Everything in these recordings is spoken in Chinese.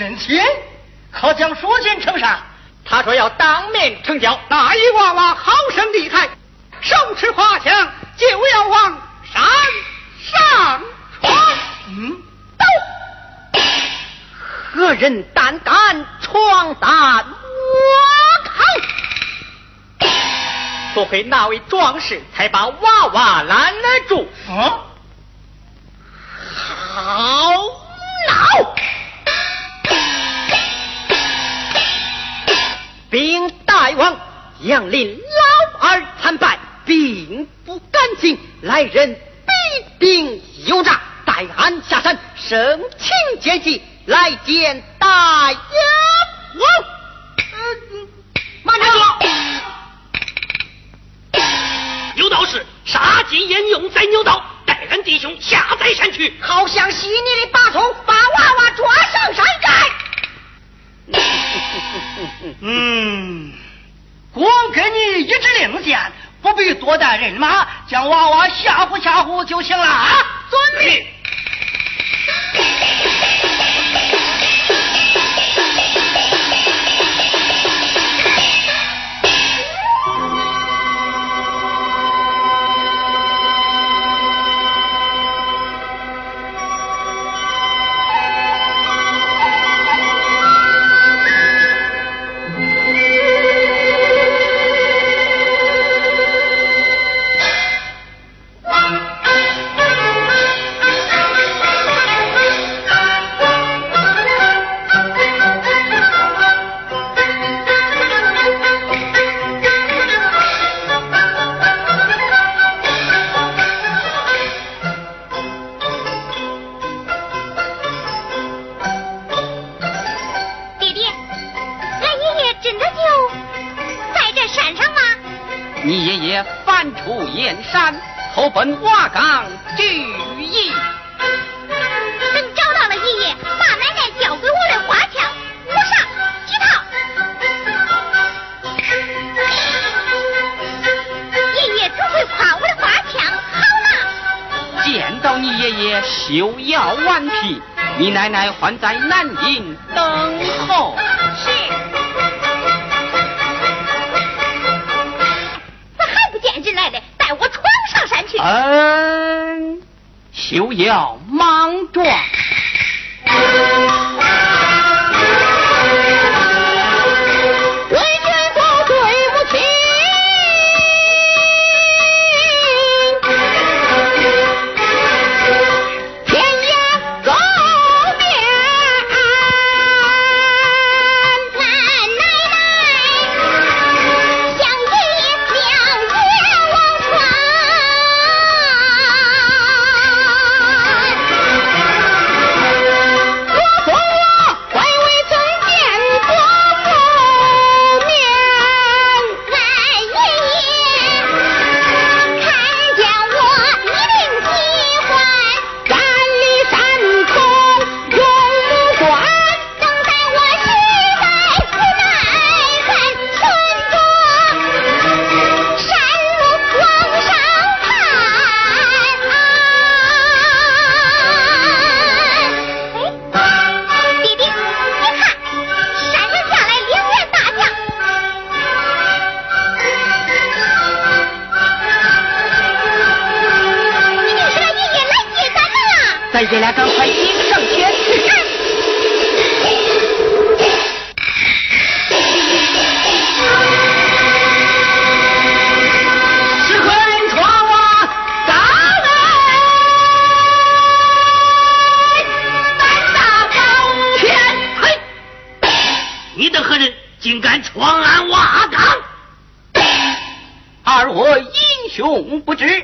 人情，可将书信呈上？他说要当面成交。那一娃娃好生厉害，手持花枪就要往山上闯。嗯，走。何人胆敢闯胆我口？多亏那位壮士才把娃娃拦得住。嗯，好恼。禀大王，杨林老二参拜，并不甘心。来人，必定有诈，待俺下山审清奸济，来见大王。慢着，有道是，杀鸡焉用宰牛刀，待俺弟兄下在山区，好像犀利的八头把娃娃抓上山寨。嗯，光给你一支令箭，不必多带人马，将娃娃吓唬吓唬就行了啊！遵命。你爷爷休要顽皮，你奶奶还在南营等候。是。咋还不见人来嘞？带我闯上山去。嗯，休要莽撞。咱爷俩赶快迎上前去。是何人闯啊，上来！胆大包天，嘿，你等何人竟敢闯俺瓦岗？二我英雄不知，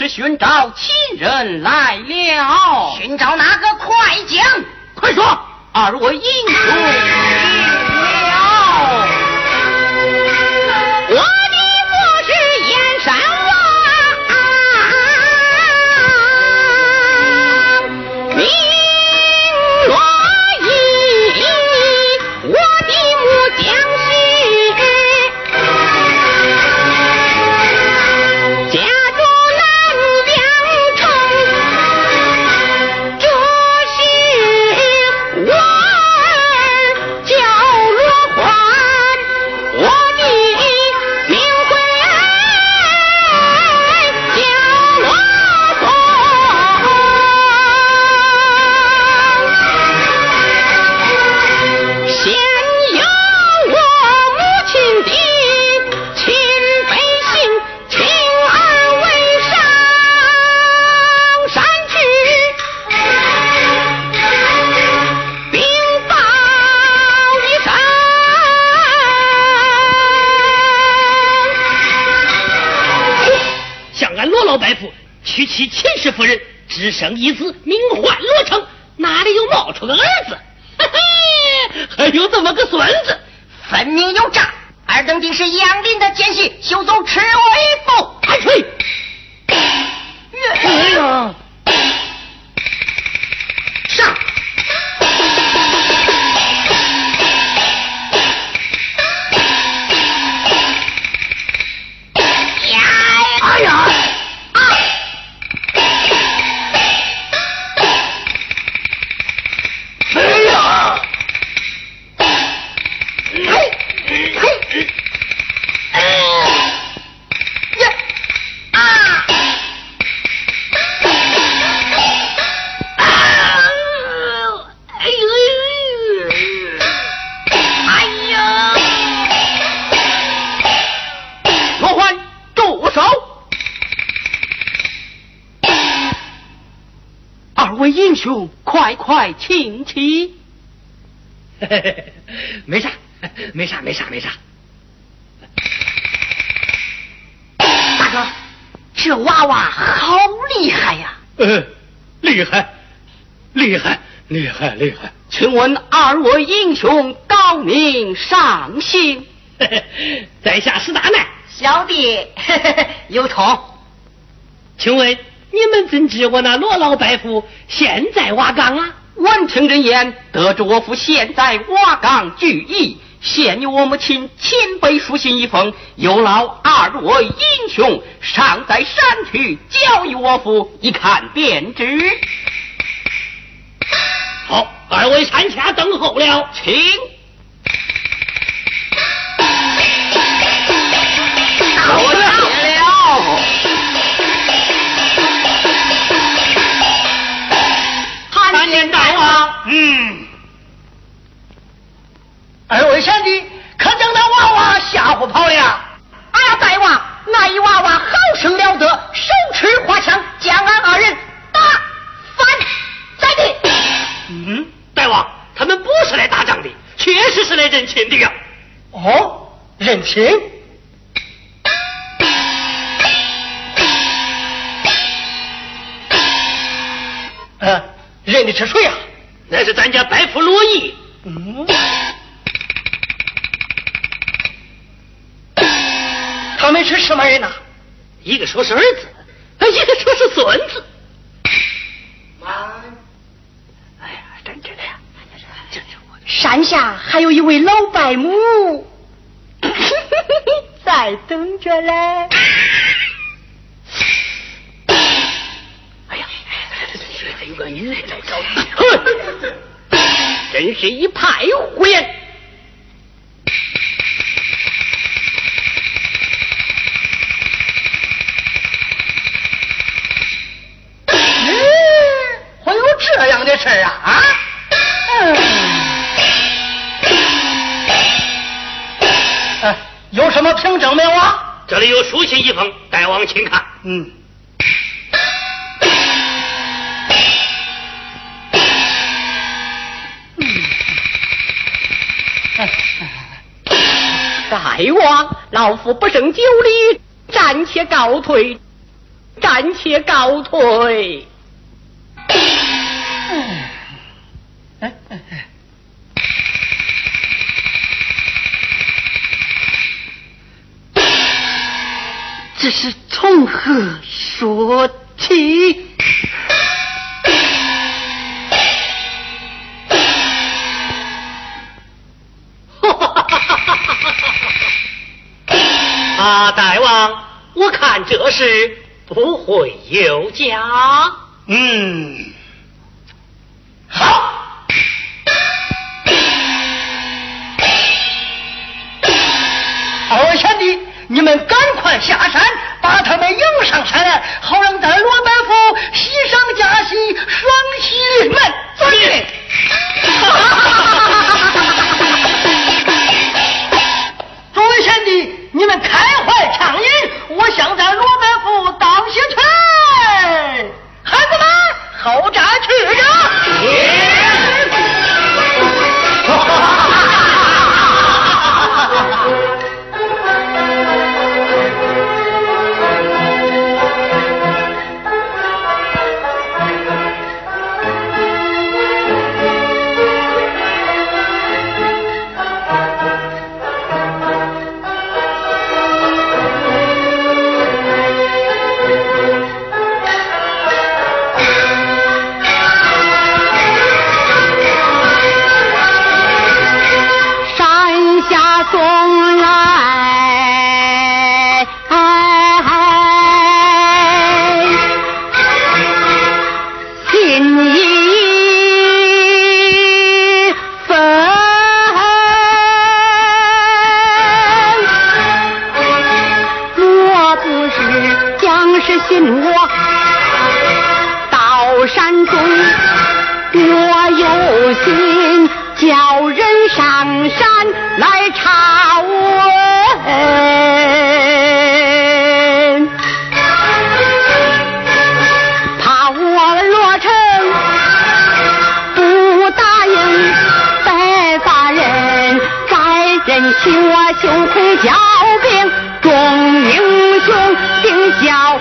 是寻找亲人来了。寻找哪个快讲？快说！二位英雄大夫娶妻秦氏夫人，只生一子，名唤罗成，哪里又冒出个儿子？嘿嘿，还有这么个孙子，分明有诈。尔等定是杨林的奸细，休走赤尾府。开水！哎呀，嘿，哎呀，啊！啊！哎呦！哎呀！罗欢，住手！二位英雄，快快请起。没啥，没啥，没啥，没啥。厉害，厉害，厉害！请问二位英雄高明上姓？在下是大难，小弟有同，请问你们怎知我那罗老伯父现在瓦岗啊？闻听人言，得知我父现在瓦岗聚义，现由我母亲亲笔书信一封，有劳二位英雄上在山区交与我父，一看便知。好，二位山下等候了，请。多谢了。参见大王。嗯，二位贤弟，可将那娃娃吓唬跑了？啊，大王，那一娃娃好生了得，手持认亲。呃，认得是谁呀、那是咱家白福罗毅，嗯，他们是什么人呐、一个说是儿子，一个说是孙子。哎呀，真真的呀，真是我的。山下还有一位老伯母，在等着嘞。哎呀，还有个女人来找你，哼，真是一派胡言。嗯。大王，老夫不胜酒力，暂且告退，暂且告退。哎哎哎这是从何说起？啊，大王，我看这事不会有假。嗯，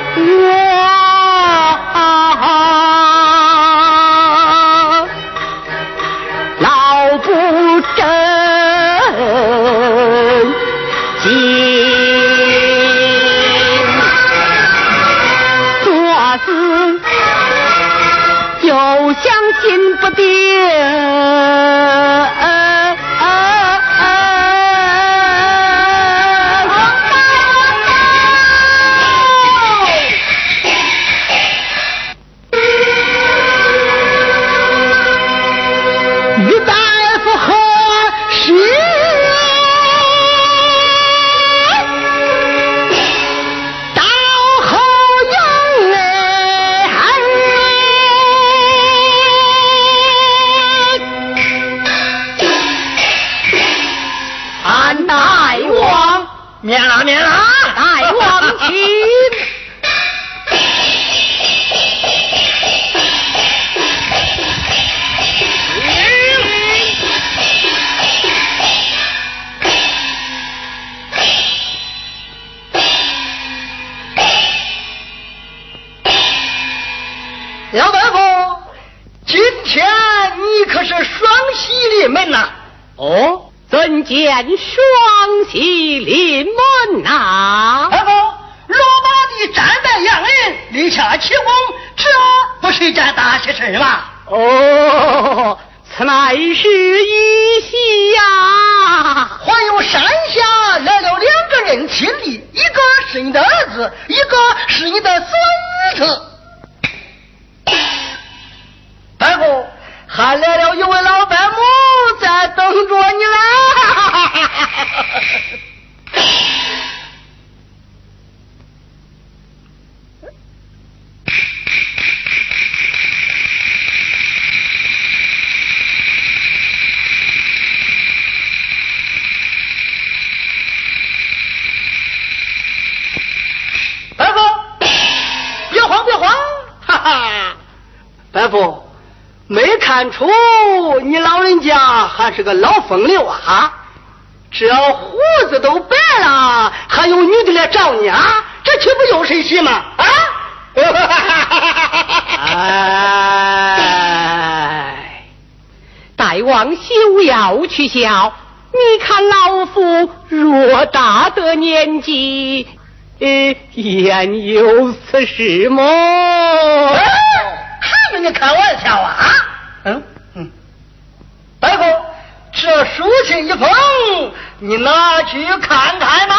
嗯是一件大喜事吗？哦，此乃是一喜呀！还有山下来了两个人亲弟，一个是你的儿子，一个是你的孙子。大夫，还来了一位老伯母在等着你啦！看出你老人家还是个老风流啊？这胡子都白了，还有女的来找你啊？这岂不又是一喜吗？啊？哎，大王休要取笑，你看老夫偌大的年纪，呃，焉有此事么？哎还跟你开玩笑啊？嗯嗯，大夫，这书信一封，你拿去看看吧。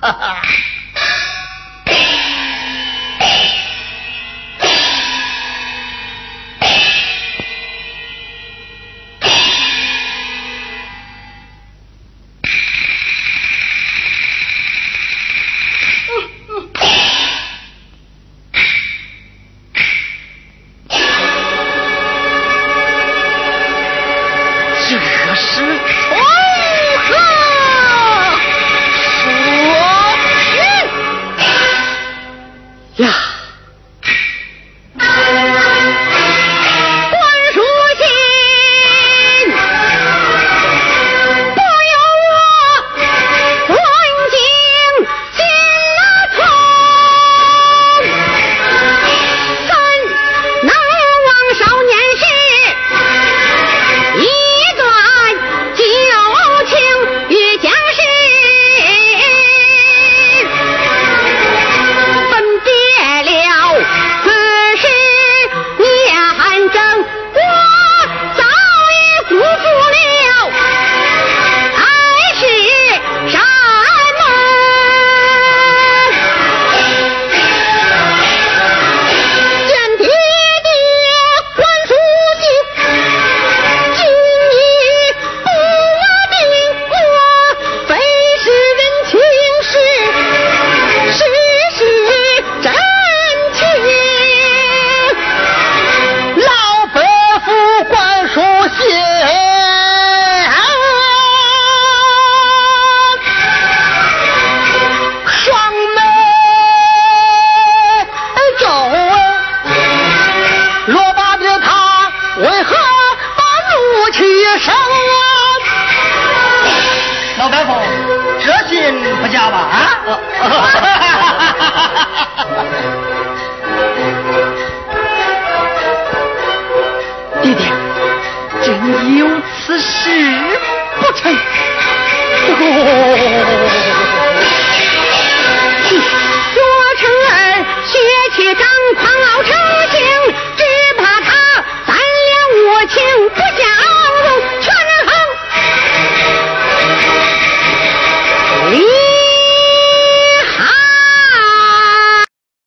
哈哈。